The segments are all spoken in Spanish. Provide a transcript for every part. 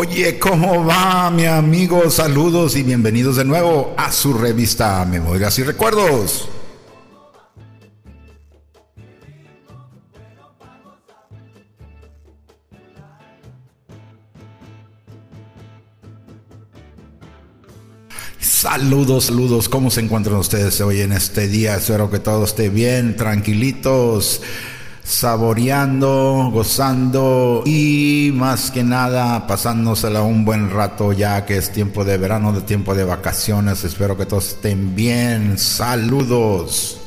Oye, ¿cómo va mi amigo? Saludos y bienvenidos de nuevo a su revista Memorias y Recuerdos. Saludos, saludos, ¿cómo se encuentran ustedes hoy en este día? Espero que todo esté bien, tranquilitos saboreando, gozando y más que nada pasándosela un buen rato ya que es tiempo de verano, de tiempo de vacaciones. Espero que todos estén bien. Saludos.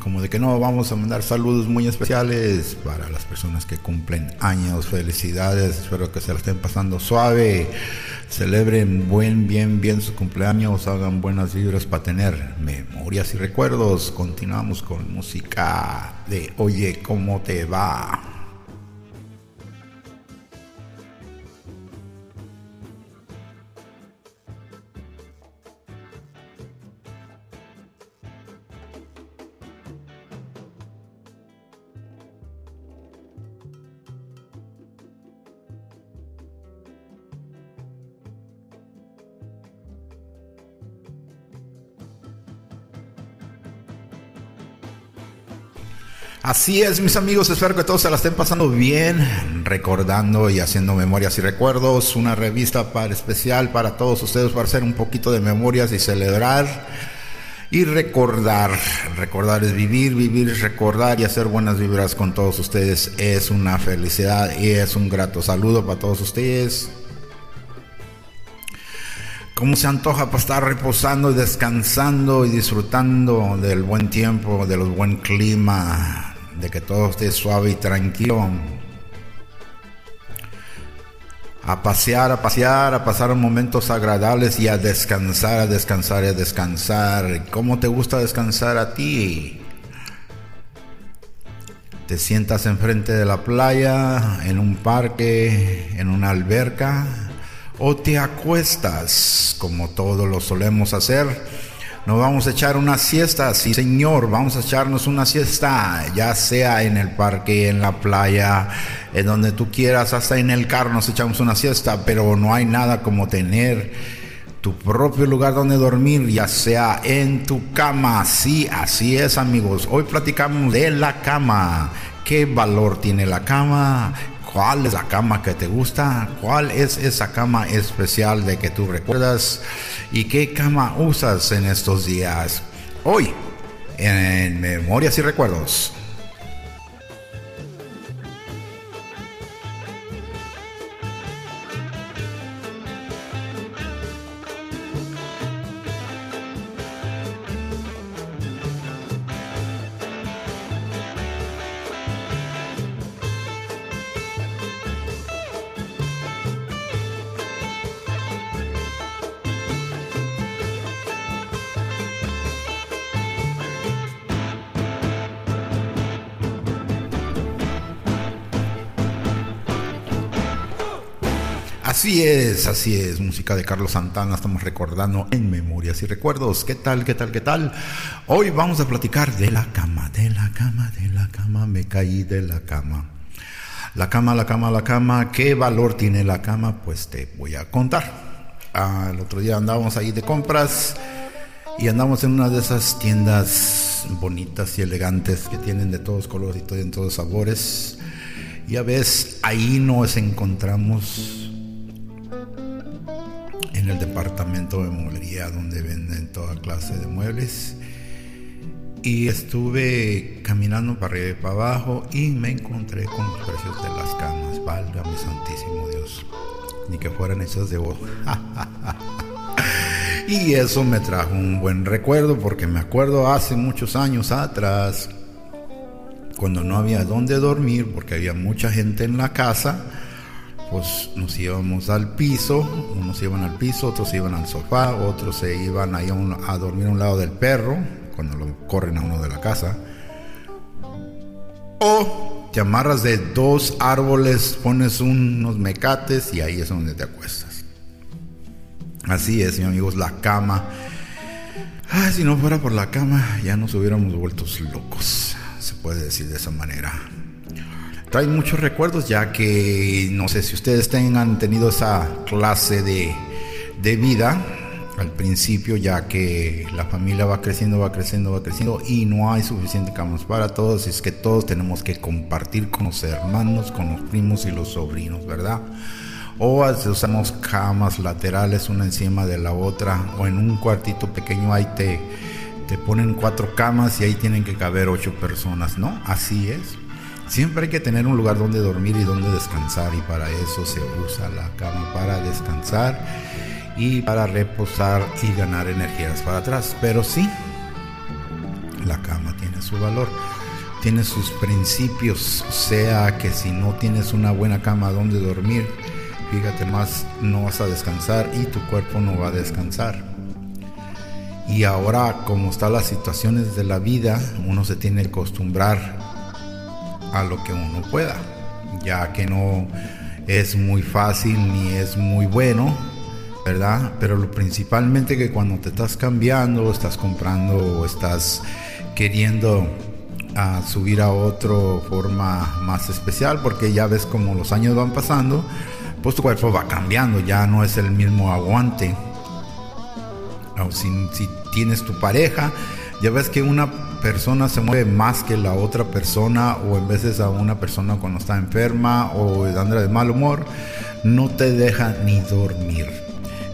Como de que no, vamos a mandar saludos muy especiales para las personas que cumplen años. Felicidades, espero que se la estén pasando suave. Celebren buen, bien, bien su cumpleaños. Hagan buenas vibras para tener memorias y recuerdos. Continuamos con música de Oye, ¿cómo te va? Así es, mis amigos, espero que todos se la estén pasando bien, recordando y haciendo memorias y recuerdos, una revista para especial para todos ustedes para hacer un poquito de memorias y celebrar y recordar. Recordar es vivir, vivir es recordar y hacer buenas vibras con todos ustedes es una felicidad y es un grato saludo para todos ustedes. ¿Cómo se antoja para estar reposando y descansando y disfrutando del buen tiempo, del buen clima, de que todo esté suave y tranquilo. A pasear, a pasear, a pasar momentos agradables y a descansar, a descansar y a descansar. ¿Cómo te gusta descansar a ti? Te sientas enfrente de la playa, en un parque, en una alberca, o te acuestas, como todos lo solemos hacer nos vamos a echar una siesta, sí señor, vamos a echarnos una siesta, ya sea en el parque, en la playa, en donde tú quieras, hasta en el carro nos echamos una siesta, pero no hay nada como tener tu propio lugar donde dormir, ya sea en tu cama. Sí, así es amigos. Hoy platicamos de la cama. ¿Qué valor tiene la cama? ¿Cuál es la cama que te gusta? ¿Cuál es esa cama especial de que tú recuerdas? ¿Y qué cama usas en estos días? Hoy, en Memorias y Recuerdos. Así es, música de Carlos Santana, estamos recordando en Memorias y Recuerdos. ¿Qué tal, qué tal, qué tal? Hoy vamos a platicar de la cama, de la cama, de la cama, me caí de la cama. La cama, la cama, la cama, ¿qué valor tiene la cama? Pues te voy a contar. Ah, el otro día andábamos ahí de compras y andamos en una de esas tiendas bonitas y elegantes que tienen de todos colores y de todos sabores. Y a veces ahí nos encontramos en el departamento de mueblería donde venden toda clase de muebles. Y estuve caminando para arriba y para abajo y me encontré con los precios de las camas. Válgame santísimo Dios. Ni que fueran hechas de oro. y eso me trajo un buen recuerdo porque me acuerdo hace muchos años atrás, cuando no había dónde dormir porque había mucha gente en la casa pues nos íbamos al piso, unos iban al piso, otros iban al sofá, otros se iban ahí a, dormir a un lado del perro, cuando lo corren a uno de la casa. O te amarras de dos árboles, pones unos mecates y ahí es donde te acuestas. Así es, mis amigos, la cama. si no fuera por la cama, ya nos hubiéramos vuelto locos, se puede decir de esa manera trae muchos recuerdos, ya que no sé si ustedes tengan tenido esa clase de, de vida al principio, ya que la familia va creciendo, va creciendo, va creciendo y no hay suficiente camas para todos, es que todos tenemos que compartir con los hermanos, con los primos y los sobrinos, ¿verdad? O usamos camas laterales una encima de la otra, o en un cuartito pequeño ahí te, te ponen cuatro camas y ahí tienen que caber ocho personas, ¿no? Así es. Siempre hay que tener un lugar donde dormir y donde descansar y para eso se usa la cama para descansar y para reposar y ganar energías para atrás. Pero sí, la cama tiene su valor, tiene sus principios, sea que si no tienes una buena cama donde dormir, fíjate más, no vas a descansar y tu cuerpo no va a descansar. Y ahora, como están las situaciones de la vida, uno se tiene que acostumbrar a lo que uno pueda, ya que no es muy fácil ni es muy bueno, ¿verdad? Pero lo principalmente que cuando te estás cambiando, estás comprando o estás queriendo ah, subir a otra forma más especial, porque ya ves como los años van pasando, pues tu cuerpo va cambiando, ya no es el mismo aguante. O si tienes tu pareja, ya ves que una persona se mueve más que la otra persona o en veces a una persona cuando está enferma o anda de mal humor, no te deja ni dormir.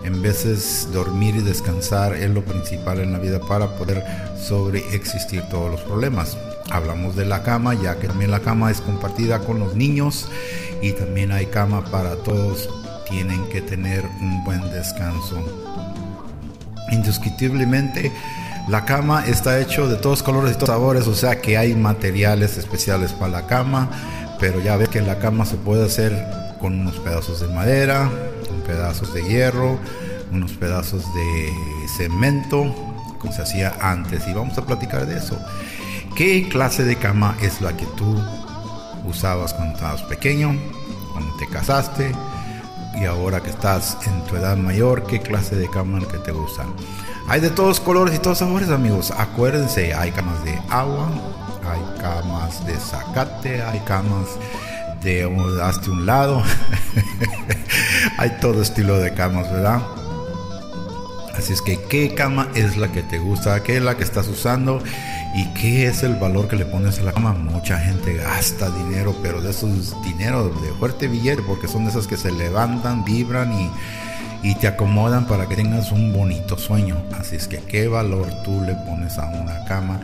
En veces dormir y descansar es lo principal en la vida para poder sobreexistir todos los problemas. Hablamos de la cama, ya que también la cama es compartida con los niños y también hay cama para todos. Tienen que tener un buen descanso. Indiscutiblemente, la cama está hecho de todos colores y todos sabores, o sea que hay materiales especiales para la cama, pero ya ves que la cama se puede hacer con unos pedazos de madera, con pedazos de hierro, unos pedazos de cemento, como se hacía antes, y vamos a platicar de eso. ¿Qué clase de cama es la que tú usabas cuando estabas pequeño, cuando te casaste, y ahora que estás en tu edad mayor, qué clase de cama es la que te gusta? Hay de todos colores y todos sabores, amigos. Acuérdense, hay camas de agua, hay camas de zacate, hay camas de hasta un lado. hay todo estilo de camas, ¿verdad? Así es que, ¿qué cama es la que te gusta? ¿Qué es la que estás usando? ¿Y qué es el valor que le pones a la cama? Mucha gente gasta dinero, pero de esos dinero de fuerte billete, porque son de esas que se levantan, vibran y y te acomodan para que tengas un bonito sueño. Así es que qué valor tú le pones a una cama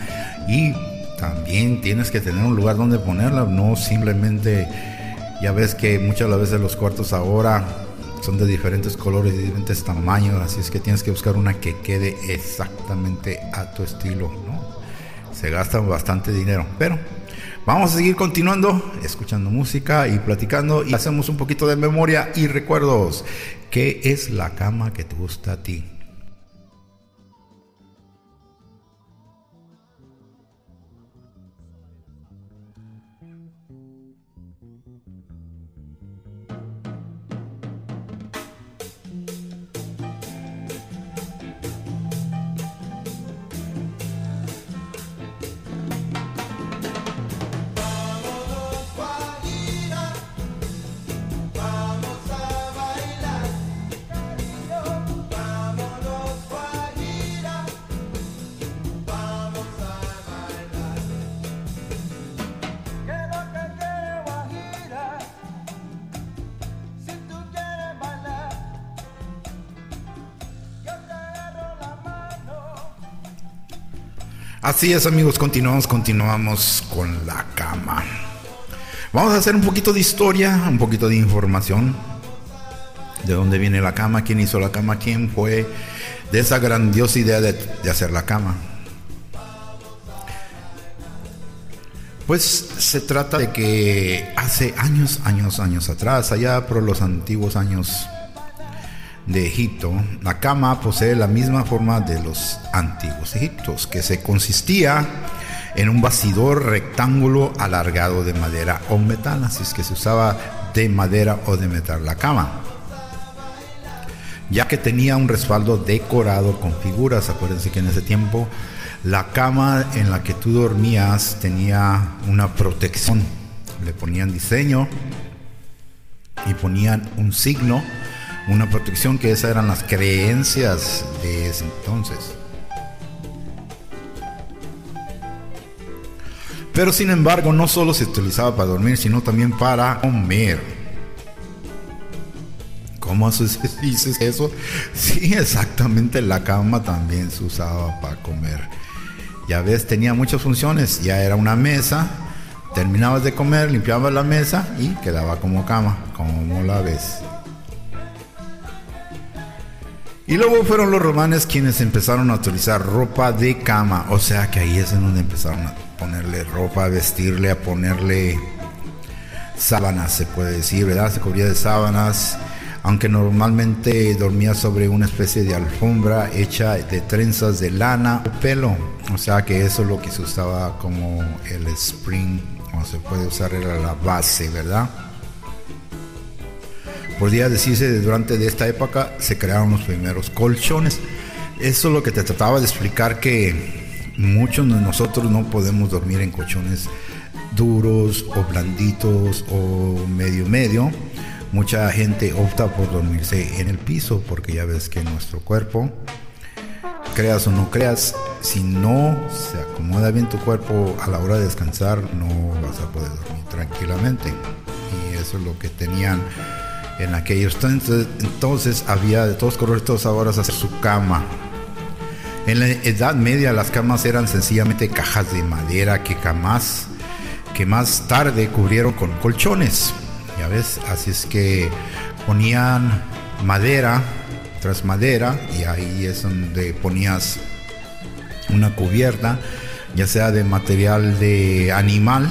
y también tienes que tener un lugar donde ponerla, no simplemente ya ves que muchas veces los cuartos ahora son de diferentes colores y diferentes tamaños, así es que tienes que buscar una que quede exactamente a tu estilo, ¿no? Se gasta bastante dinero, pero Vamos a seguir continuando, escuchando música y platicando y hacemos un poquito de memoria y recuerdos. ¿Qué es la cama que te gusta a ti? Así es amigos, continuamos, continuamos con la cama. Vamos a hacer un poquito de historia, un poquito de información. De dónde viene la cama, quién hizo la cama, quién fue de esa grandiosa idea de, hacer la cama. Pues se trata de que hace años, años, años atrás, allá por los antiguos años de Egipto, la cama posee la misma forma de los antiguos egiptos, que se consistía en un bastidor rectángulo alargado de madera o metal, así es que se usaba de madera o de metal la cama, ya que tenía un respaldo decorado con figuras, acuérdense que en ese tiempo la cama en la que tú dormías tenía una protección, le ponían diseño y ponían un signo, una protección que esas eran las creencias de ese entonces. Pero sin embargo, no solo se utilizaba para dormir, sino también para comer. ¿Cómo dices eso? Sí, exactamente, la cama también se usaba para comer. Ya ves, tenía muchas funciones. Ya era una mesa, terminabas de comer, limpiabas la mesa y quedaba como cama, como la ves. Y luego fueron los romanos quienes empezaron a utilizar ropa de cama, o sea que ahí es en donde empezaron a ponerle ropa, a vestirle, a ponerle sábanas, se puede decir, ¿verdad? Se cubría de sábanas, aunque normalmente dormía sobre una especie de alfombra hecha de trenzas de lana o pelo. O sea que eso es lo que se usaba como el spring, o se puede usar era la base, ¿verdad? Podría decirse durante de esta época se crearon los primeros colchones. Eso es lo que te trataba de explicar que muchos de nosotros no podemos dormir en colchones duros o blanditos o medio medio. Mucha gente opta por dormirse en el piso porque ya ves que nuestro cuerpo, creas o no creas, si no se acomoda bien tu cuerpo a la hora de descansar, no vas a poder dormir tranquilamente. Y eso es lo que tenían en aquellos entonces, entonces había de todos colores, todos sabores hacer su cama en la Edad Media las camas eran sencillamente cajas de madera que jamás, que más tarde cubrieron con colchones. Ya ves, así es que ponían madera tras madera y ahí es donde ponías una cubierta, ya sea de material de animal,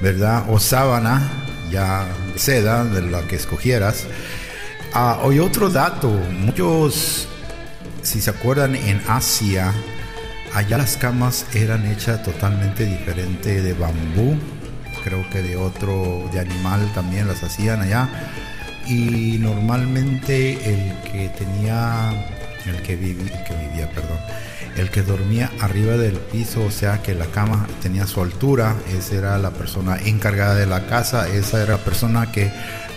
¿verdad? O sábana, ya seda, de la que escogieras. Ah, hoy otro dato, muchos si se acuerdan, en Asia, allá las camas eran hechas totalmente diferente de bambú, creo que de otro, de animal también las hacían allá. Y normalmente el que tenía, el que vivía, que vivía, perdón, el que dormía arriba del piso, o sea que la cama tenía su altura, esa era la persona encargada de la casa, esa era la persona que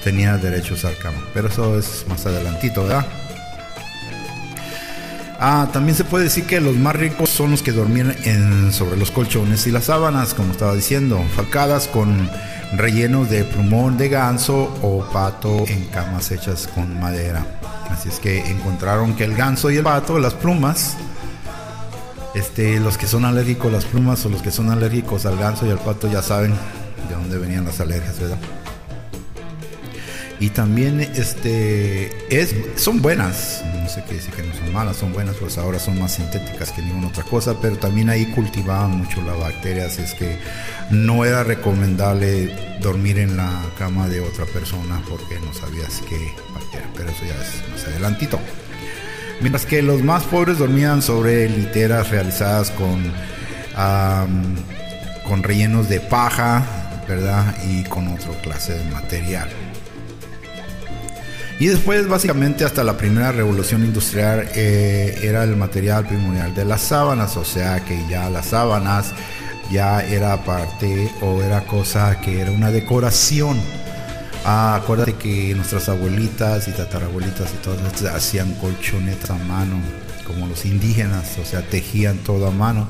tenía derecho a cama. Pero eso es más adelantito, ¿verdad? Ah, también se puede decir que los más ricos son los que dormían en, sobre los colchones y las sábanas, como estaba diciendo, falcadas con rellenos de plumón de ganso o pato en camas hechas con madera. Así es que encontraron que el ganso y el pato, las plumas, este, los que son alérgicos a las plumas o los que son alérgicos al ganso y al pato ya saben de dónde venían las alergias, ¿verdad? y también este es son buenas no sé qué decir que no son malas son buenas pues ahora son más sintéticas que ninguna otra cosa pero también ahí cultivaban mucho la bacteria así es que no era recomendable dormir en la cama de otra persona porque no sabías qué bacteria pero eso ya es más adelantito mientras que los más pobres dormían sobre literas realizadas con con rellenos de paja verdad y con otra clase de material y después, básicamente, hasta la primera revolución industrial eh, era el material primordial de las sábanas, o sea que ya las sábanas ya era parte o era cosa que era una decoración. Ah, acuérdate que nuestras abuelitas y tatarabuelitas y todas hacían colchonetas a mano, como los indígenas, o sea, tejían todo a mano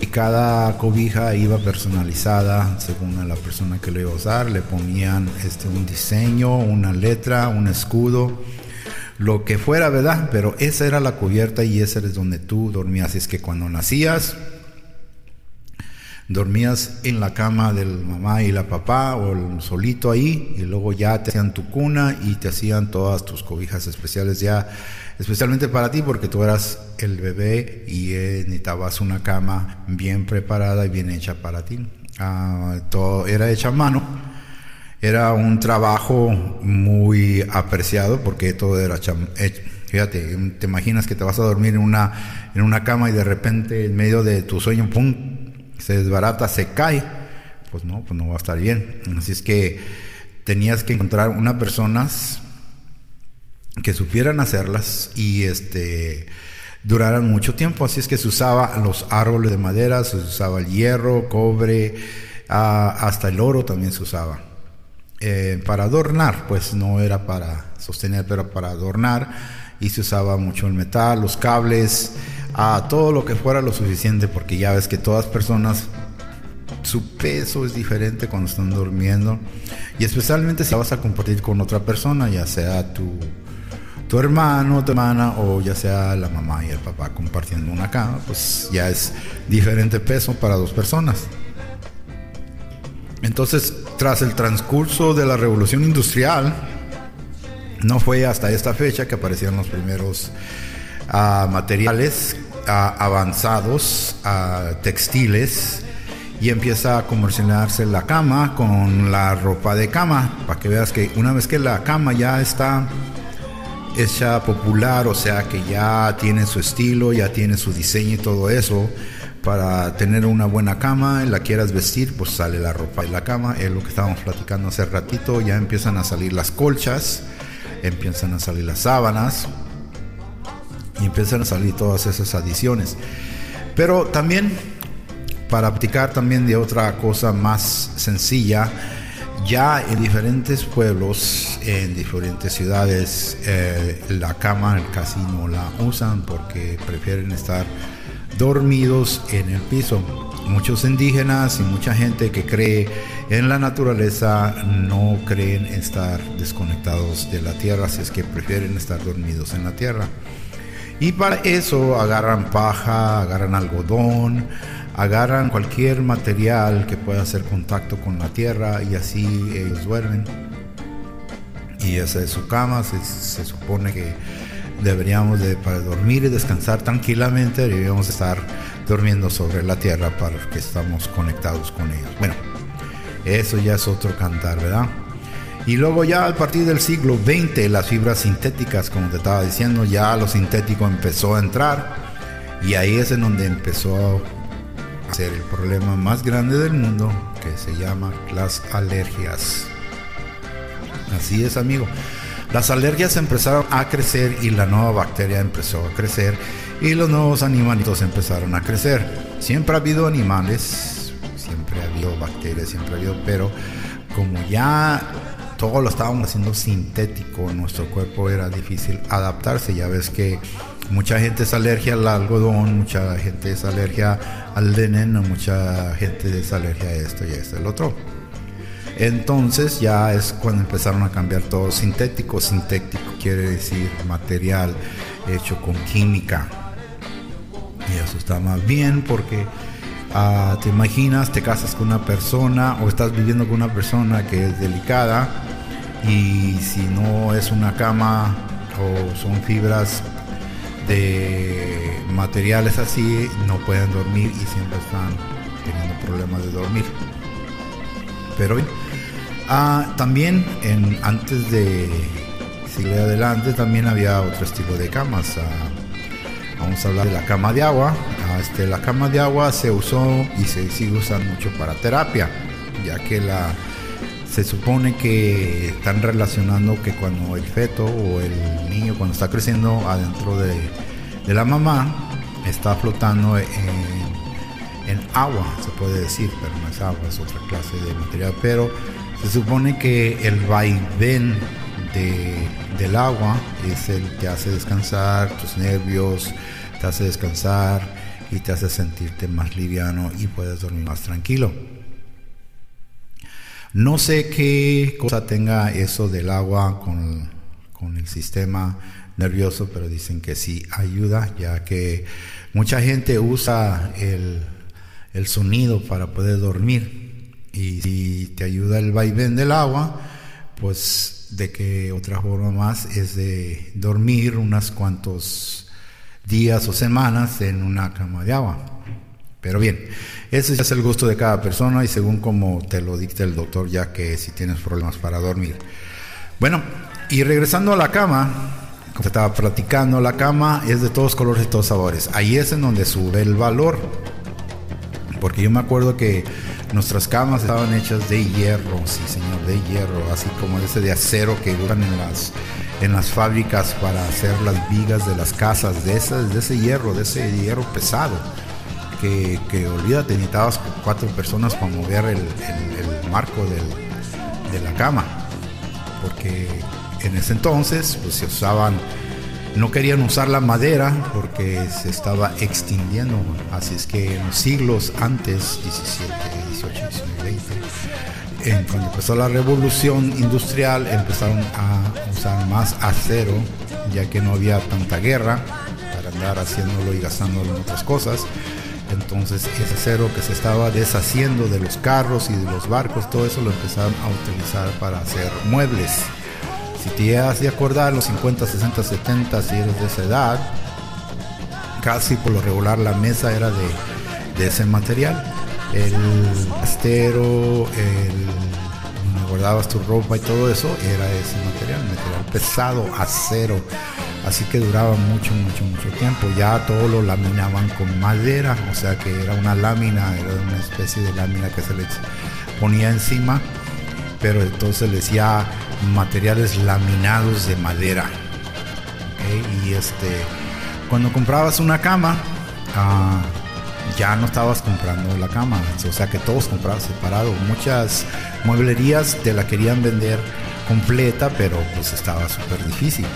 y cada cobija iba personalizada según la persona que lo iba a usar. Le ponían este, un diseño, una letra, un escudo, lo que fuera, ¿verdad? Pero esa era la cubierta y esa es donde tú dormías. Es que cuando nacías, dormías en la cama del mamá y la papá o solito ahí y luego ya te hacían tu cuna y te hacían todas tus cobijas especiales ya especialmente para ti porque tú eras el bebé y necesitabas una cama bien preparada y bien hecha para ti. ah, todo era hecha a mano. Era un trabajo muy apreciado porque todo era hecho. Fíjate, te imaginas que te vas a dormir en una, en una cama y de repente en medio de tu sueño, pum, se desbarata, se cae. Pues no, pues no va a estar bien. Así es que tenías que encontrar unas personas que supieran hacerlas y este duraran mucho tiempo. Así es que se usaba los árboles de madera, se usaba el hierro, cobre, ah, hasta el oro también se usaba. Eh, para adornar, pues no era para sostener, pero para adornar. Y se usaba mucho el metal, los cables, a todo lo que fuera lo suficiente, porque ya ves que todas personas, su peso es diferente cuando están durmiendo. Y especialmente si vas a compartir con otra persona, ya sea tu tu hermano, tu hermana o ya sea la mamá y el papá compartiendo una cama, pues ya es diferente peso para dos personas. Entonces, tras el transcurso de la revolución industrial, no fue hasta esta fecha que aparecieron los primeros ah, materiales avanzados, textiles, y empieza a comercializarse la cama con la ropa de cama, para que veas que una vez que la cama ya está ya popular, o sea que ya tiene su estilo, ya tiene su diseño y todo eso. Para tener una buena cama, la quieras vestir, pues sale la ropa de la cama. Es lo que estábamos platicando hace ratito. Ya empiezan a salir las colchas, empiezan a salir las sábanas y empiezan a salir todas esas adiciones. Pero también, para practicar también de otra cosa más sencilla, ya en diferentes pueblos, en diferentes ciudades, eh, la cama casi no la usan porque prefieren estar dormidos en el piso. Muchos indígenas y mucha gente que cree en la naturaleza no creen estar desconectados de la tierra, así es que prefieren estar dormidos en la tierra. Y para eso agarran paja, agarran algodón, agarran cualquier material que pueda hacer contacto con la tierra y así ellos duermen. Y esa es su cama, se, supone que deberíamos de, para dormir y descansar tranquilamente, deberíamos estar durmiendo sobre la tierra para que estamos conectados con ellos. Bueno, eso ya es otro cantar, ¿verdad? Y luego ya a partir del siglo XX las fibras sintéticas, como te estaba diciendo, ya lo sintético empezó a entrar y ahí es en donde empezó ser el problema más grande del mundo que se llama las alergias. Así es, amigo. Las alergias empezaron a crecer y la nueva bacteria empezó a crecer y los nuevos animalitos empezaron a crecer. Siempre ha habido animales, siempre ha habido bacterias, siempre ha habido, pero como ya todo lo estábamos haciendo sintético, nuestro cuerpo era difícil adaptarse. Ya ves que mucha gente es alergia al algodón, mucha gente es alergia al veneno, mucha gente es alergia a esto y a esto, el otro. Entonces ya es cuando empezaron a cambiar todo sintético. Sintético quiere decir material hecho con química. Y eso está más bien porque ah, te imaginas, te casas con una persona o estás viviendo con una persona que es delicada y si no es una cama o son fibras de materiales así no pueden dormir y siempre están teniendo problemas de dormir. Pero ah, también en, antes de seguir adelante también había otro estilo de camas. Ah, vamos a hablar de la cama de agua. Ah, este, la cama de agua se usó y se sigue usando mucho para terapia, ya que la se supone que están relacionando que cuando el feto o el niño cuando está creciendo adentro de, la mamá está flotando en, agua, se puede decir, pero no es agua, es otra clase de material, pero se supone que el vaivén del agua es el que hace descansar tus nervios, te hace descansar y te hace sentirte más liviano y puedes dormir más tranquilo. No sé qué cosa tenga eso del agua con, el sistema nervioso, pero dicen que sí ayuda, ya que mucha gente usa el, el sonido para poder dormir. Y si te ayuda el vaivén del agua, pues de que otra forma más es de dormir unos cuantos días o semanas en una cama de agua. Pero bien, ese es el gusto de cada persona y según como te lo dicta el doctor, ya que si tienes problemas para dormir. Bueno, y regresando a la cama, como te estaba platicando, la cama es de todos colores y todos sabores. Ahí es en donde sube el valor. Porque yo me acuerdo que nuestras camas estaban hechas de hierro, sí señor, de hierro, así como ese de acero que usan en las, en las fábricas para hacer las vigas de las casas, de ese, de ese hierro, de ese hierro pesado. Que, que olvídate, necesitabas cuatro personas para mover el, marco de la cama. Porque en ese entonces pues, se usaban no querían usar la madera porque se estaba extinguiendo. Así es que en los siglos antes, 17, 18, 19, 20, cuando empezó la revolución industrial, empezaron a usar más acero, ya que no había tanta guerra para andar haciéndolo y gastándolo en otras cosas. Entonces ese acero que se estaba deshaciendo de los carros y de los barcos, todo eso lo empezaron a utilizar para hacer muebles si te has de acordar, los 50, 60, 70, si eres de esa edad, casi por lo regular la mesa era de, ese material. El astero, el donde guardabas tu ropa y todo eso, era ese material, material pesado, acero. Así que duraba mucho, mucho, mucho tiempo. Ya todo lo laminaban con madera, o sea que era una lámina, era una especie de lámina que se les ponía encima, pero entonces le decía materiales laminados de madera. Y este, cuando comprabas una cama, ah, ya no estabas comprando la cama, o sea que todos compraban separado. Muchas mueblerías te la querían vender completa, pero pues estaba súper difícil,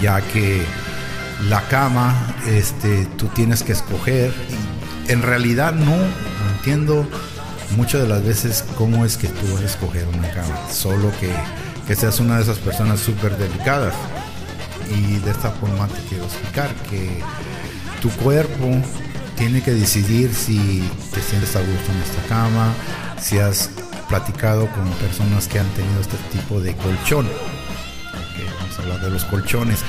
ya que la cama, este, tú tienes que escoger. Y en realidad no entiendo muchas de las veces cómo es que tú vas a escoger una cama, solo que, que seas una de esas personas súper delicadas. Y de esta forma te quiero explicar que tu cuerpo tiene que decidir si te sientes a gusto en esta cama, si has platicado con personas que han tenido este tipo de colchón. Vamos a hablar de los colchones.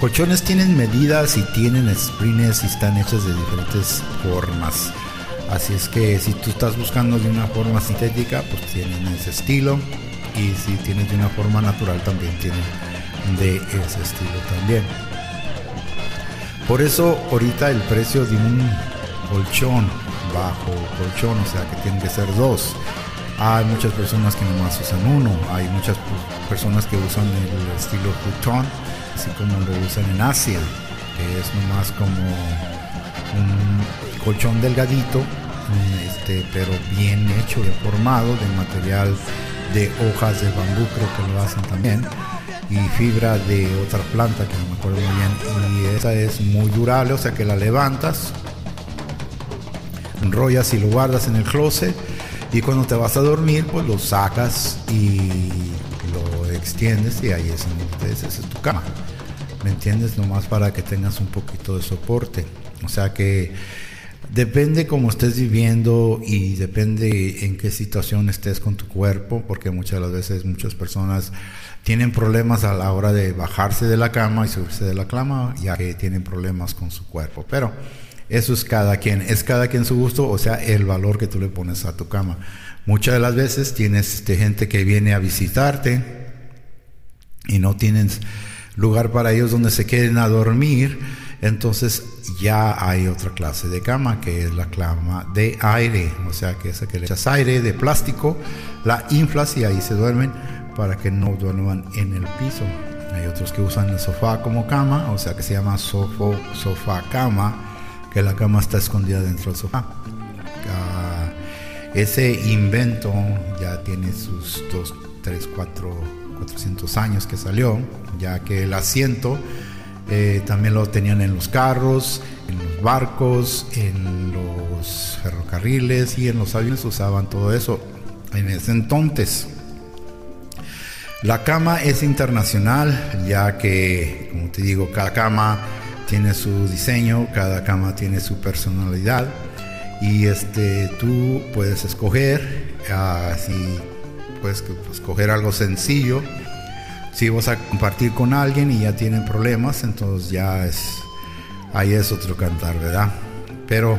Colchones tienen medidas y tienen springs y están hechos de diferentes formas. Así es que si tú estás buscando de una forma sintética, pues tienen ese estilo. Y si tienes de una forma natural, también tienen de ese estilo también. Por eso ahorita el precio de un colchón, bajo colchón, o sea que tienen que ser dos. Hay muchas personas que nomás usan uno, hay muchas personas que usan el estilo futon, así como lo usan en Asia, que es nomás como un colchón delgadito este, pero bien hecho, deformado, de material de hojas de bambú, creo que lo hacen también, y fibra de otra planta que no me acuerdo muy bien, y esa es muy durable, o sea que la levantas, enrollas y lo guardas en el closet, y cuando te vas a dormir, pues lo sacas y lo extiendes, y ahí es, esa es tu cama. ¿Me entiendes? Nomás para que tengas un poquito de soporte. O sea que Depende cómo estés viviendo y depende en qué situación estés con tu cuerpo, porque muchas de las veces muchas personas tienen problemas a la hora de bajarse de la cama y subirse de la cama, ya que tienen problemas con su cuerpo. Pero eso es cada quien, es cada quien su gusto, o sea, el valor que tú le pones a tu cama. Muchas de las veces tienes este, gente que viene a visitarte y no tienes lugar para ellos donde se queden a dormir entonces ya hay otra clase de cama que es la cama de aire, o sea que esa que le echas aire de plástico, la inflas y ahí se duermen para que no duerman en el piso. Hay otros que usan el sofá como cama, o sea que se llama sofo, sofá cama, que la cama está escondida dentro del sofá. Ah, ese invento ya tiene sus 2, 3, 4, 400 años que salió, ya que el asiento eh, también lo tenían en los carros, en los barcos, en los ferrocarriles y en los aviones usaban todo eso en ese entonces. La cama es internacional, ya que, como te digo, cada cama tiene su diseño, cada cama tiene su personalidad y este, tú puedes escoger, así puedes escoger algo sencillo si vas a compartir con alguien y ya tienen problemas, entonces ya es, ahí es otro cantar, ¿verdad? Pero,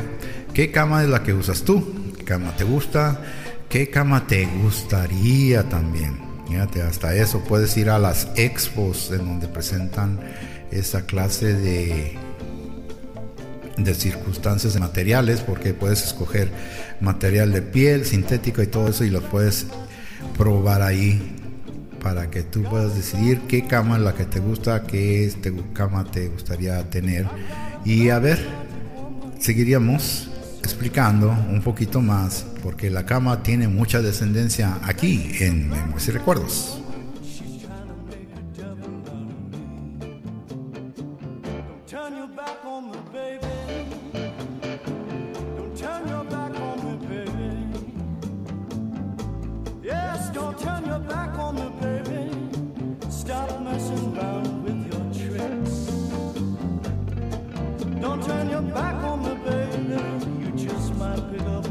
¿qué cama es la que usas tú? ¿Qué cama te gusta? ¿Qué cama te gustaría también? Fíjate, hasta eso puedes ir a las expos en donde presentan esa clase de de circunstancias materiales porque puedes escoger material de piel sintético y todo eso y lo puedes probar ahí para que tú puedas decidir qué cama es la que te gusta, qué cama te gustaría tener. Y a ver, seguiríamos explicando un poquito más, porque la cama tiene mucha descendencia aquí en Memorias y Recuerdos. and you're back on the baby. You just might pick up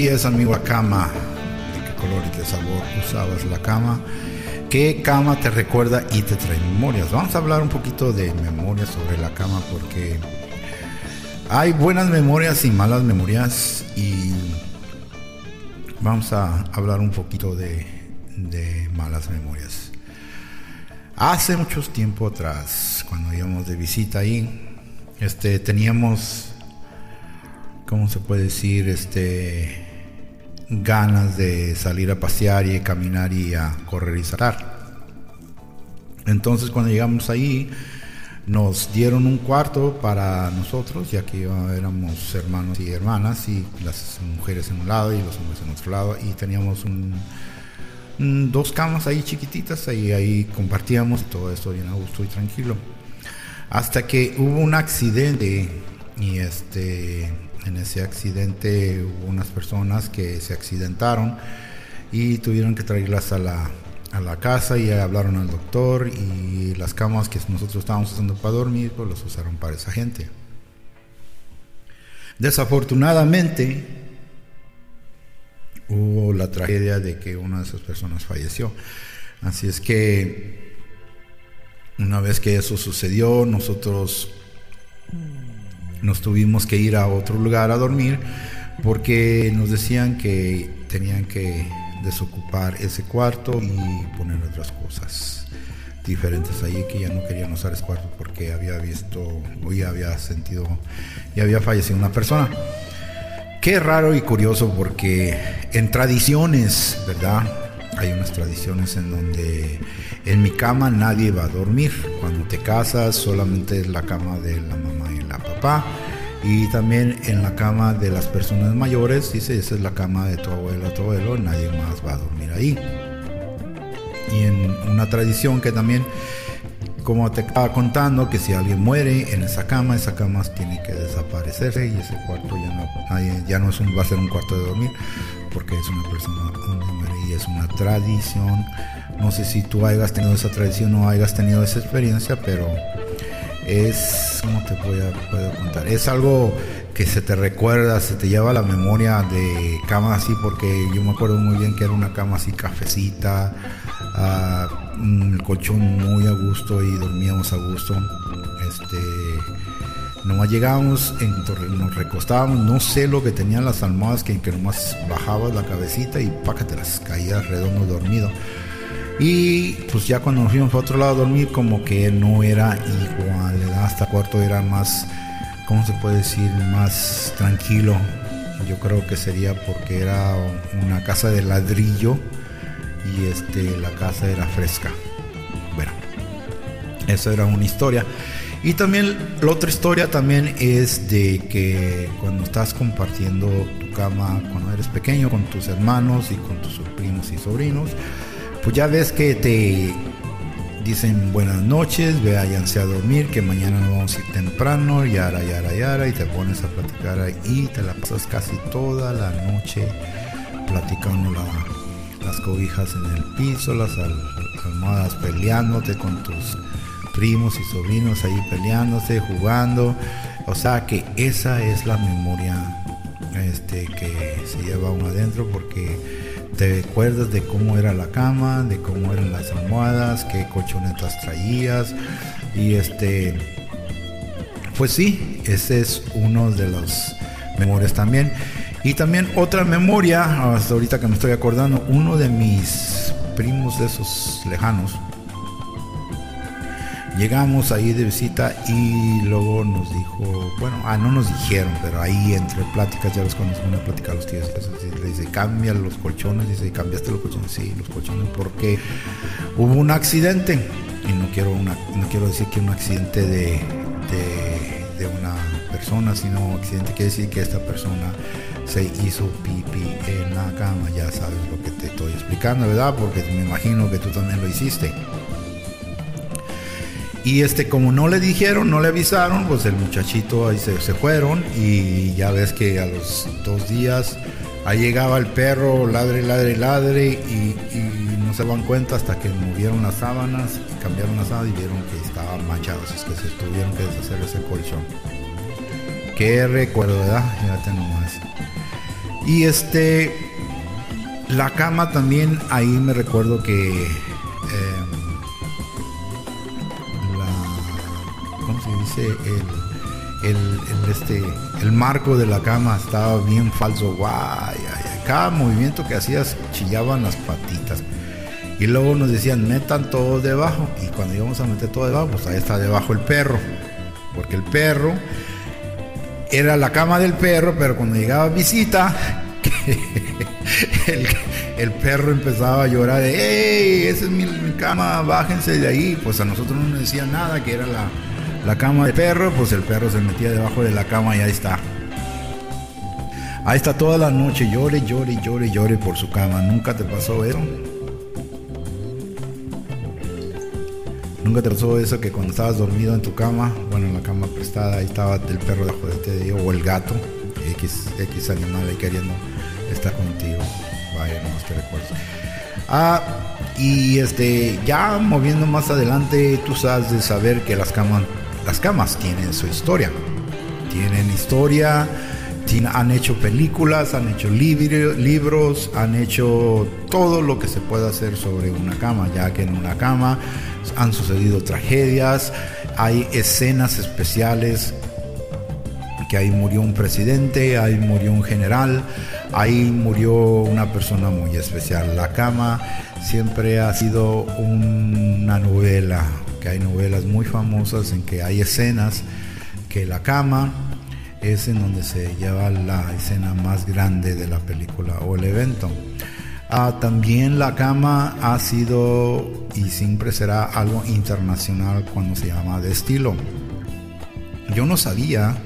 es, amigo, la cama. ¿De qué color y qué sabor usabas la cama? ¿Qué cama te recuerda y te trae memorias? Vamos a hablar un poquito de memorias sobre la cama porque hay buenas memorias y malas memorias y vamos a hablar un poquito de, de malas memorias. Hace mucho tiempo atrás, cuando íbamos de visita ahí, este, teníamos ¿cómo se puede decir? Este, ganas de salir a pasear y caminar y a correr y saltar. Entonces cuando llegamos ahí, nos dieron un cuarto para nosotros, ya que éramos hermanos y hermanas, y las mujeres en un lado y los hombres en otro lado, y teníamos un, dos camas ahí chiquititas, y ahí compartíamos todo esto bien a gusto y tranquilo. Hasta que hubo un accidente y este en ese accidente hubo unas personas que se accidentaron y tuvieron que traerlas a la, a la casa y hablaron al doctor y las camas que nosotros estábamos usando para dormir, pues los usaron para esa gente. Desafortunadamente hubo la tragedia de que una de esas personas falleció. Así es que una vez que eso sucedió, nosotros nos tuvimos que ir a otro lugar a dormir porque nos decían que tenían que desocupar ese cuarto y poner otras cosas diferentes ahí que ya no querían usar ese cuarto porque había visto o ya había sentido y había fallecido una persona. Qué raro y curioso porque en tradiciones, ¿verdad? Hay unas tradiciones en donde en mi cama nadie va a dormir. Cuando te casas solamente es la cama de la mamá y la papá. Y también en la cama de las personas mayores, dice, esa es la cama de tu abuelo, tu abuelo, nadie más va a dormir ahí. y en una tradición que también como te estaba contando, que si alguien muere en esa cama, esa cama tiene que desaparecerse y ese cuarto ya no, ya no es un, va a ser un cuarto de dormir porque es una persona y es una tradición. No sé si tú hayas tenido esa tradición o hayas tenido esa experiencia, pero es, ¿cómo te voy puedo contar? Es algo que se te recuerda, se te lleva a la memoria de cama así, porque yo me acuerdo muy bien que era una cama así cafecita, uh, el colchón muy a gusto y dormíamos a gusto. Este, nomás llegábamos, nos recostábamos, no sé lo que tenían las almohadas, que, que nomás bajabas la cabecita y te las caías redondo dormido. Y pues ya cuando nos fuimos a otro lado a dormir, como que no era igual, hasta cuarto era más, ¿cómo se puede decir? Más tranquilo. Yo creo que sería porque era una casa de ladrillo y este, la casa era fresca. Bueno, esa era una historia. Y también la otra historia también es de que cuando estás compartiendo tu cama cuando eres pequeño con tus hermanos y con tus primos y sobrinos, pues ya ves que te dicen buenas noches, váyanse a dormir, que mañana vamos a ir temprano, yara, yara, yara, y te pones a platicar ahí y te la pasas casi toda la noche platicando las cobijas en el piso, las almohadas peleándote con tus primos y sobrinos ahí peleándose, jugando. O sea que esa es la memoria este, que se lleva uno adentro porque te acuerdas de cómo era la cama, de cómo eran las almohadas, qué colchonetas traías y este pues sí, ese es uno de los memorias también. Y también otra memoria, hasta ahorita que me estoy acordando, uno de mis primos de esos lejanos, Llegamos ahí de visita y luego nos dijo, bueno, ah, no nos dijeron, pero ahí entre pláticas, ya ves cuando se van a platicar los tíos, le dice, cambia los colchones, dice, cambiaste los colchones, sí, los colchones, porque hubo un accidente, y no quiero, no quiero decir que un accidente de, de, de una persona, sino accidente quiere decir que esta persona se hizo pipí en la cama, ya sabes lo que te estoy explicando, ¿verdad? Porque me imagino que tú también lo hiciste. Y este, como no le dijeron, no le avisaron, pues el muchachito ahí se, fueron y ya ves que a los dos días ahí llegaba el perro, ladre, ladre, ladre y, no se dan cuenta hasta que movieron las sábanas, cambiaron las sábanas y vieron que estaban manchados, es que se tuvieron que deshacer ese colchón. Qué recuerdo, ¿verdad? Fíjate nomás. Y este, la cama también, ahí me recuerdo que el, este, el marco de la cama estaba bien falso. Guay, cada movimiento que hacías chillaban las patitas. Y luego nos decían, metan todo debajo. Y cuando íbamos a meter todo debajo, pues ahí está debajo el perro. Porque el perro era la cama del perro, pero cuando llegaba visita, el, perro empezaba a llorar ¡Ey! Esa es mi, mi, cama, bájense de ahí. Pues a nosotros no nos decían nada, que era la, la cama de perro, pues el perro se metía debajo de la cama y ahí está. Ahí está toda la noche, llore, llore, llore, llore por su cama. ¿Nunca te pasó eso? ¿Nunca te pasó eso que cuando estabas dormido en tu cama, bueno, en la cama prestada, ahí estaba el perro debajo de ti o el gato, X, X animal ahí queriendo estar contigo? Vaya, no te recuerdo. Ah, y este, ya moviendo más adelante, tú sabes de saber que las camas las camas tienen su historia. Tienen historia, han hecho películas, han hecho libros, han hecho todo lo que se puede hacer sobre una cama, ya que en una cama han sucedido tragedias, hay escenas especiales que ahí murió un presidente, ahí murió un general, ahí murió una persona muy especial. La cama siempre ha sido una novela, que hay novelas muy famosas en que hay escenas que la cama es en donde se lleva la escena más grande de la película o el evento. Ah, también la cama ha sido y siempre será algo internacional cuando se llama de estilo. Yo no sabía,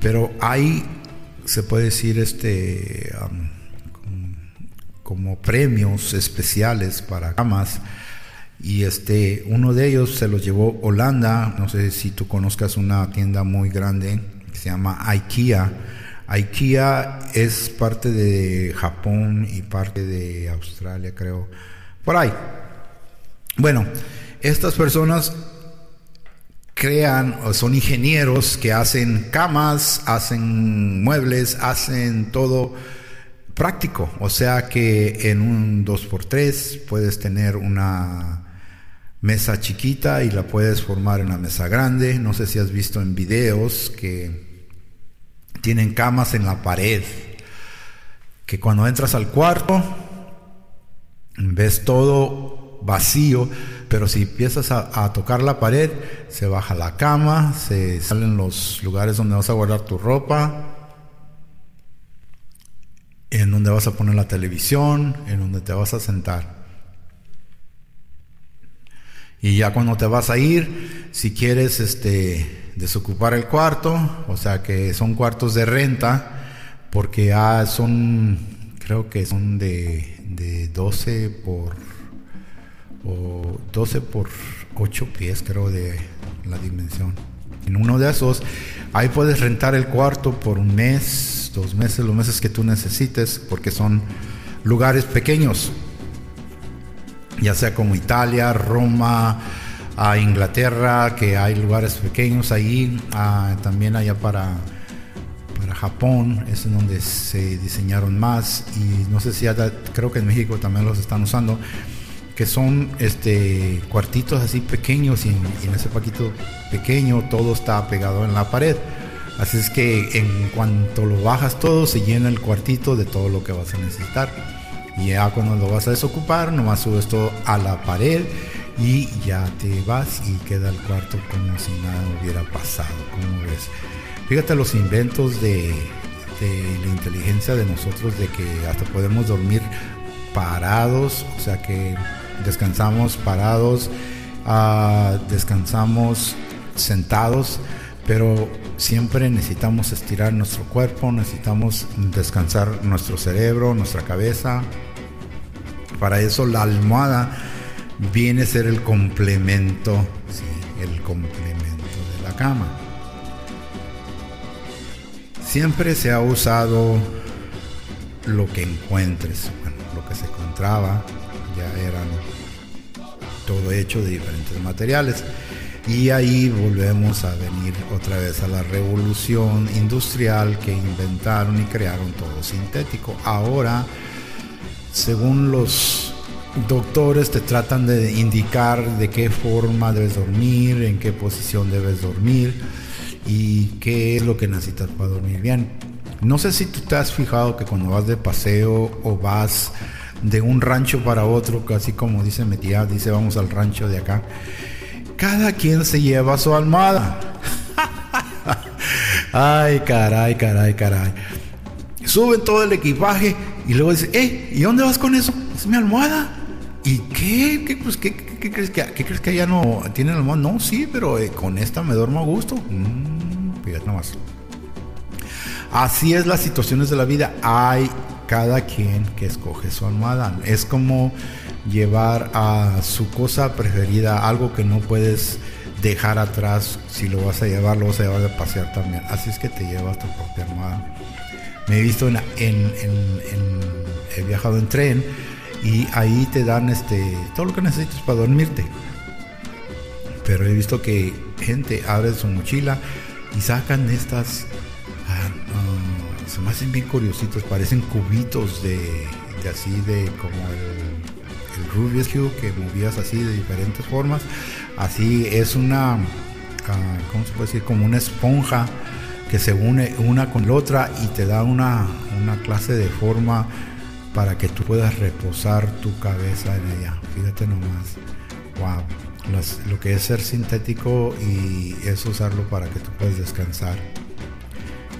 pero hay, se puede decir, este, como premios especiales para camas y este uno de ellos se los llevó Holanda. No sé si tú conozcas una tienda muy grande que se llama IKEA. IKEA es parte de Japón y parte de Australia creo. Por ahí. Bueno estas personas crean o son ingenieros que hacen camas hacen muebles hacen todo práctico. O sea que en un 2x3 puedes tener una mesa chiquita y la puedes formar en una mesa grande. No sé si has visto en videos que tienen camas en la pared, que cuando entras al cuarto ves todo vacío, pero si empiezas a, tocar la pared, se baja la cama, se salen los lugares donde vas a guardar tu ropa, en donde vas a poner la televisión, en donde te vas a sentar. Y ya cuando te vas a ir, si quieres este, desocupar el cuarto, o sea que son cuartos de renta, porque ya son, creo que son de, de 12 por, o 12 por 8 pies, creo, de la dimensión. En uno de esos, ahí puedes rentar el cuarto por un mes, dos meses, los meses que tú necesites, porque son lugares pequeños ya sea como Italia, Roma, a Inglaterra, que hay lugares pequeños ahí, también allá para, para Japón, es en donde se diseñaron más, y no sé si creo que en México también los están usando, que son este cuartitos así pequeños y en, ese paquito pequeño todo está pegado en la pared. Así es que en cuanto lo bajas todo, se llena el cuartito de todo lo que vas a necesitar. Y ya cuando lo vas a desocupar, nomás subes todo a la pared y ya te vas y queda el cuarto como si nada hubiera pasado. como ves? Fíjate los inventos de, la inteligencia de nosotros, de que hasta podemos dormir parados, o sea que descansamos parados, ah, descansamos sentados, pero siempre necesitamos estirar nuestro cuerpo, necesitamos descansar nuestro cerebro, nuestra cabeza, para eso la almohada viene a ser el complemento, sí, el complemento de la cama. Siempre se ha usado lo que encuentres, bueno, lo que se encontraba, ya eran todo hecho de diferentes materiales. Y ahí volvemos a venir otra vez a la revolución industrial que inventaron y crearon todo sintético. Ahora según los doctores te tratan de indicar de qué forma debes dormir, en qué posición debes dormir y qué es lo que necesitas para dormir bien. No sé si tú te has fijado que cuando vas de paseo o vas de un rancho para otro, casi como dice mi tía, dice vamos al rancho de acá, cada quien se lleva su almohada. Ay, caray, caray, caray. Suben todo el equipaje y luego dice, eh, ¿y dónde vas con eso? Es mi almohada. ¿Y qué? ¿Qué, pues, qué, crees que qué crees que allá no tienen almohada? No, sí, pero eh, con esta me duermo a gusto. Mm, fíjate nomás. Así es las situaciones de la vida. Hay cada quien que escoge su almohada. Es como llevar a su cosa preferida, algo que no puedes dejar atrás. Si lo vas a llevar, lo vas a llevar de pasear también. Así es que te llevas tu propia almohada. Me he visto en, he viajado en tren y ahí te dan este todo lo que necesitas para dormirte. Pero he visto que gente abre su mochila y sacan estas, ah, se me hacen bien curiositos, parecen cubitos de, así de como el, el que movías así de diferentes formas. Así es una, ah, ¿cómo se puede decir? Como una esponja que se une una con la otra y te da una, clase de forma para que tú puedas reposar tu cabeza en ella. Fíjate nomás. Wow. lo que es ser sintético y es usarlo para que tú puedas descansar.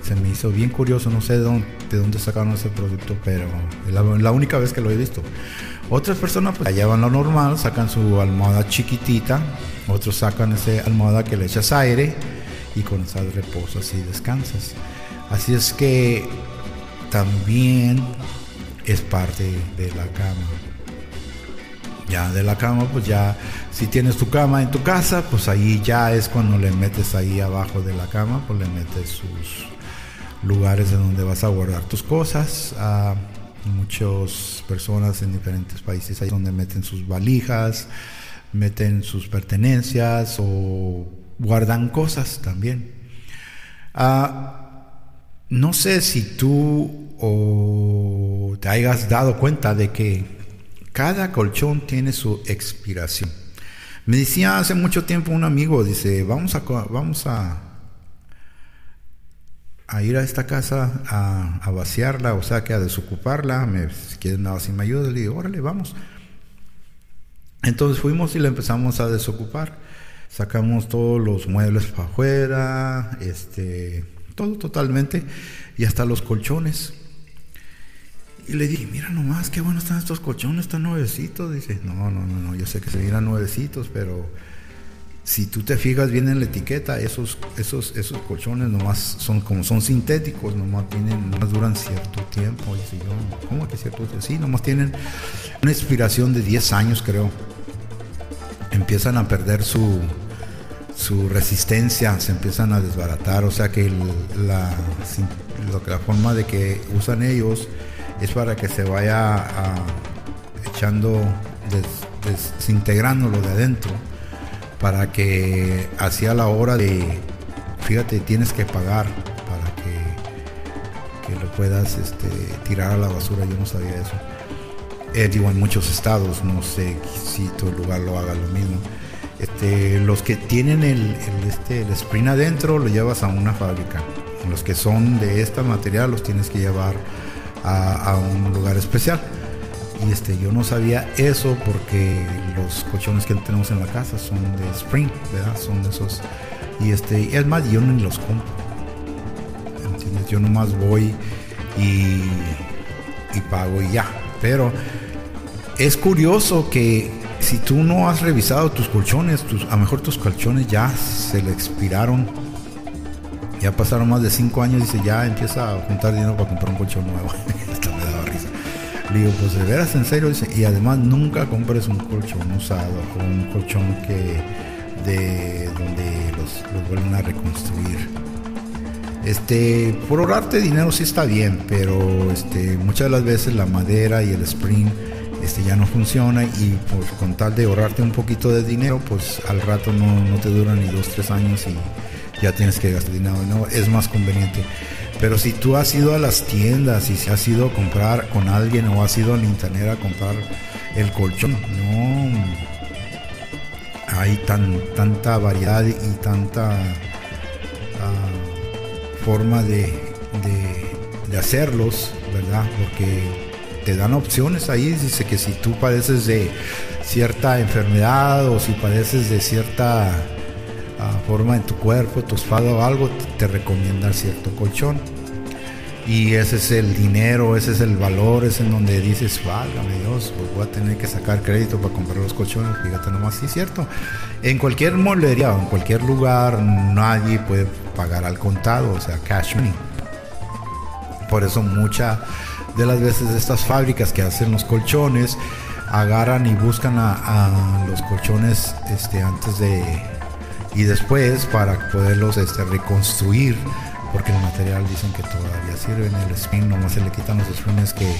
Se me hizo bien curioso, no sé de dónde, de dónde sacaron ese producto, pero es la, única vez que lo he visto. Otras personas pues llevan lo normal, sacan su almohada chiquitita, otros sacan esa almohada que le echas aire y con esa reposas y descansas. Así es que también es parte de la cama. Ya de la cama, pues ya, si tienes tu cama en tu casa, pues ahí ya es cuando le metes ahí abajo de la cama, pues le metes sus lugares en donde vas a guardar tus cosas. a muchas personas en diferentes países ahí donde meten sus valijas, meten sus pertenencias o guardan cosas también. Ah, no sé si tú te hayas dado cuenta de que cada colchón tiene su expiración. Me decía hace mucho tiempo un amigo, dice, vamos a, vamos a, a ir a esta casa a, vaciarla, o sea, que a desocuparla, me, si quieren nada, si me ayuda, le digo, órale, vamos. Entonces fuimos y la empezamos a desocupar. Sacamos todos los muebles para afuera, este, todo totalmente, y hasta los colchones. Y le dije, mira nomás, qué bueno están estos colchones, están nuevecitos. Dice, no, no, no, no, yo sé que se miran nuevecitos, pero si tú te fijas bien en la etiqueta, esos, esos, esos colchones nomás son como son sintéticos, nomás tienen, nomás duran cierto tiempo. Dice yo, ¿cómo que cierto tiempo? Sí, nomás tienen una expiración de 10 años, creo. Empiezan a perder su, su resistencia, se empiezan a desbaratar, o sea que la, la forma de que usan ellos es para que se vaya echando, desintegrándolo de adentro, para que hacia la hora de, fíjate, tienes que pagar para que, que lo puedas este, tirar a la basura, yo no sabía eso. Eh, digo, en muchos estados, no sé si tu lugar lo haga lo mismo. Este, los que tienen el, este, el sprint adentro lo llevas a una fábrica. Los que son de este material los tienes que llevar a, un lugar especial. Y este, yo no sabía eso porque los colchones que tenemos en la casa son de Spring, ¿verdad? Son de esos. Y este, es más, yo ni los compro. ¿Entiendes? Yo nomás voy y, y pago y ya. Pero es curioso que si tú no has revisado tus colchones, a lo mejor tus colchones ya se le expiraron ya pasaron más de cinco años, dice, ya empieza a juntar dinero para comprar un colchón nuevo. Me daba risa. Le digo, pues de veras, en serio, dice, y además nunca compres un colchón usado o un colchón que de donde los, vuelven a reconstruir. Este, por ahorrarte dinero sí está bien, pero este, muchas de las veces la madera y el spring este, ya no funciona y por con tal de ahorrarte un poquito de dinero, pues al rato no, no te duran ni dos, tres años y ya tienes que gastar dinero, no, es más conveniente. Pero si tú has ido a las tiendas y si has ido a comprar con alguien o has ido al internet a comprar el colchón, no hay tan, tanta variedad y tanta forma de, de, hacerlos, ¿verdad? Porque te dan opciones ahí, dice que si tú padeces de cierta enfermedad o si padeces de cierta forma en tu cuerpo, tu espalda o algo, te, recomienda cierto colchón. Y ese es el dinero, ese es el valor, es en donde dices, válgame Dios, pues voy a tener que sacar crédito para comprar los colchones. Fíjate nomás, sí, cierto. En cualquier molería o en cualquier lugar, nadie puede pagar al contado, o sea, cash money. Por eso muchas de las veces estas fábricas que hacen los colchones agarran y buscan a, a los colchones este, antes de, y después para poderlos este, reconstruir porque el material dicen que todavía sirve en el spin nomás se le quitan los springs que,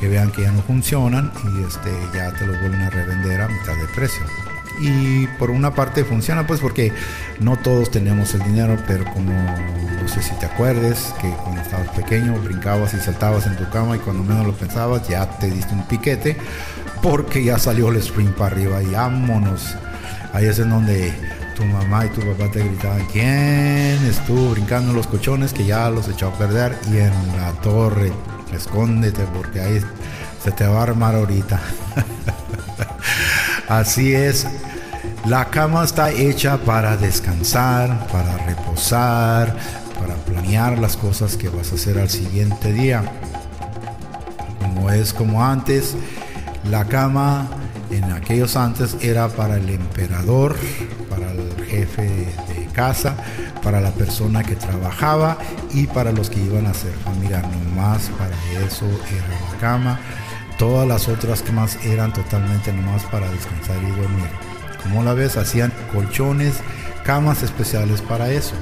que, vean que ya no funcionan y este, ya te los vuelven a revender a mitad de precio. Y por una parte funciona pues porque no todos tenemos el dinero pero como no sé si te acuerdes que cuando estabas pequeño brincabas y saltabas en tu cama y cuando menos lo pensabas ya te diste un piquete porque ya salió el spring para arriba y vámonos. Ahí es en donde tu mamá y tu papá te gritaban, ¿quién estuvo brincando en los colchones que ya los echó a perder? Y en la torre, escóndete porque ahí se te va a armar ahorita. Así es, la cama está hecha para descansar, para reposar, para planear las cosas que vas a hacer al siguiente día. Como es como antes, la cama en aquellos antes era para el emperador, jefe de casa, para la persona que trabajaba y para los que iban a hacer familia. Nomás para eso era la cama. Todas las otras camas eran totalmente nomás para descansar y dormir. Como la ves, hacían colchones, camas especiales para eso.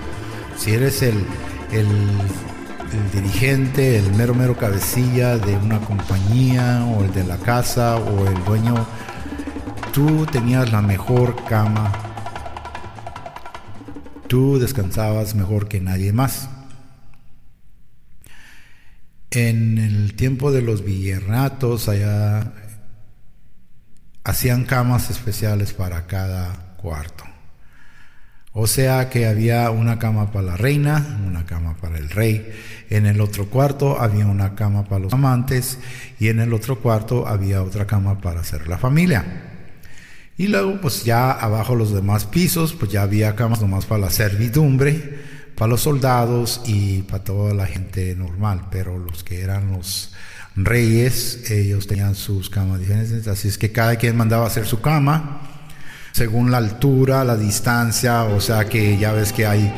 Si eres el, el, el dirigente, el mero mero cabecilla de una compañía o el de la casa o el dueño, tú tenías la mejor cama tú descansabas mejor que nadie más. En el tiempo de los virreinatos allá hacían camas especiales para cada cuarto. O sea que había una cama para la reina, una cama para el rey. En el otro cuarto había una cama para los amantes y en el otro cuarto había otra cama para hacer la familia. Y luego, pues ya abajo los demás pisos, pues ya había camas nomás para la servidumbre, para los soldados y para toda la gente normal. Pero los que eran los reyes, ellos tenían sus camas diferentes. Así es que cada quien mandaba hacer su cama según la altura, la distancia. O sea que ya ves que hay,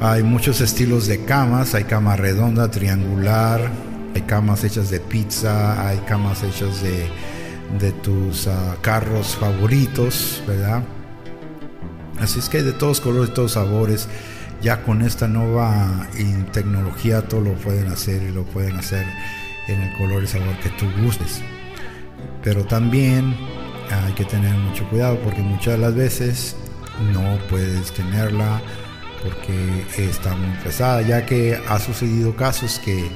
hay muchos estilos de camas. Hay cama redonda, triangular, hay camas hechas de pizza, hay camas hechas de de tus ah, carros favoritos, ¿verdad? Así es que de todos colores, todos sabores, ya con esta nueva tecnología todo lo pueden hacer y lo pueden hacer en el color y sabor que tú gustes. Pero también hay que tener mucho cuidado porque muchas de las veces no puedes tenerla porque está muy pesada, ya que ha sucedido casos que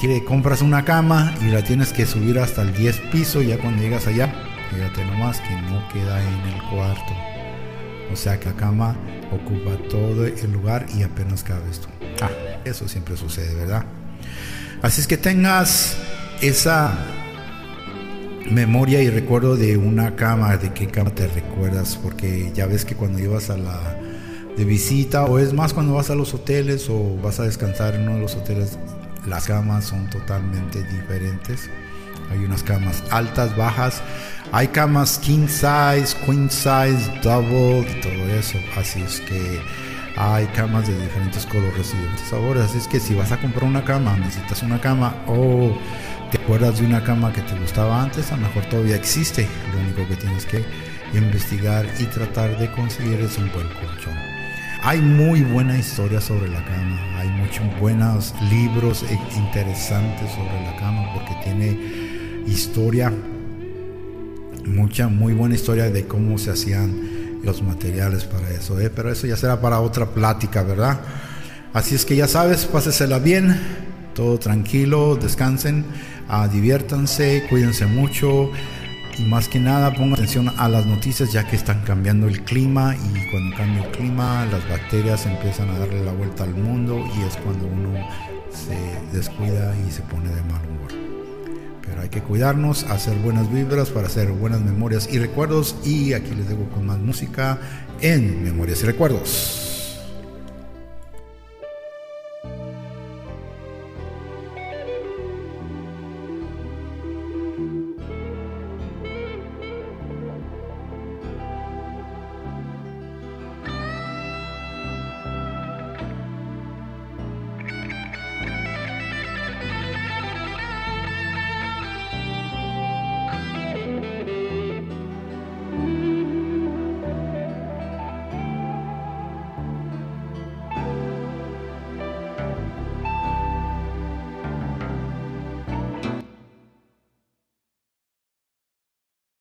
que compras una cama y la tienes que subir hasta el 10 piso, ya cuando llegas allá, fíjate nomás que no queda en el cuarto. O sea que la cama ocupa todo el lugar y apenas cabe esto. Ah, eso siempre sucede, ¿verdad? Así es que tengas esa memoria y recuerdo de una cama, de qué cama te recuerdas, porque ya ves que cuando ibas a la de visita o es más cuando vas a los hoteles o vas a descansar en uno de los hoteles las camas son totalmente diferentes. Hay unas camas altas, bajas. Hay camas king size, queen size, double y todo eso. Así es que hay camas de diferentes colores y diferentes sabores. Así es que si vas a comprar una cama, necesitas una cama o te acuerdas de una cama que te gustaba antes, a lo mejor todavía existe. Lo único que tienes que investigar y tratar de conseguir es un buen colchón. Hay muy buena historia sobre la cama, hay muchos buenos libros e interesantes sobre la cama porque tiene historia, mucha, muy buena historia de cómo se hacían los materiales para eso, ¿eh? pero eso ya será para otra plática, ¿verdad? Así es que ya sabes, pásesela bien, todo tranquilo, descansen, ah, diviértanse, cuídense mucho y más que nada ponga atención a las noticias ya que están cambiando el clima y cuando cambia el clima las bacterias empiezan a darle la vuelta al mundo y es cuando uno se descuida y se pone de mal humor. Pero hay que cuidarnos, hacer buenas vibras para hacer buenas memorias y recuerdos y aquí les dejo con más música en Memorias y Recuerdos.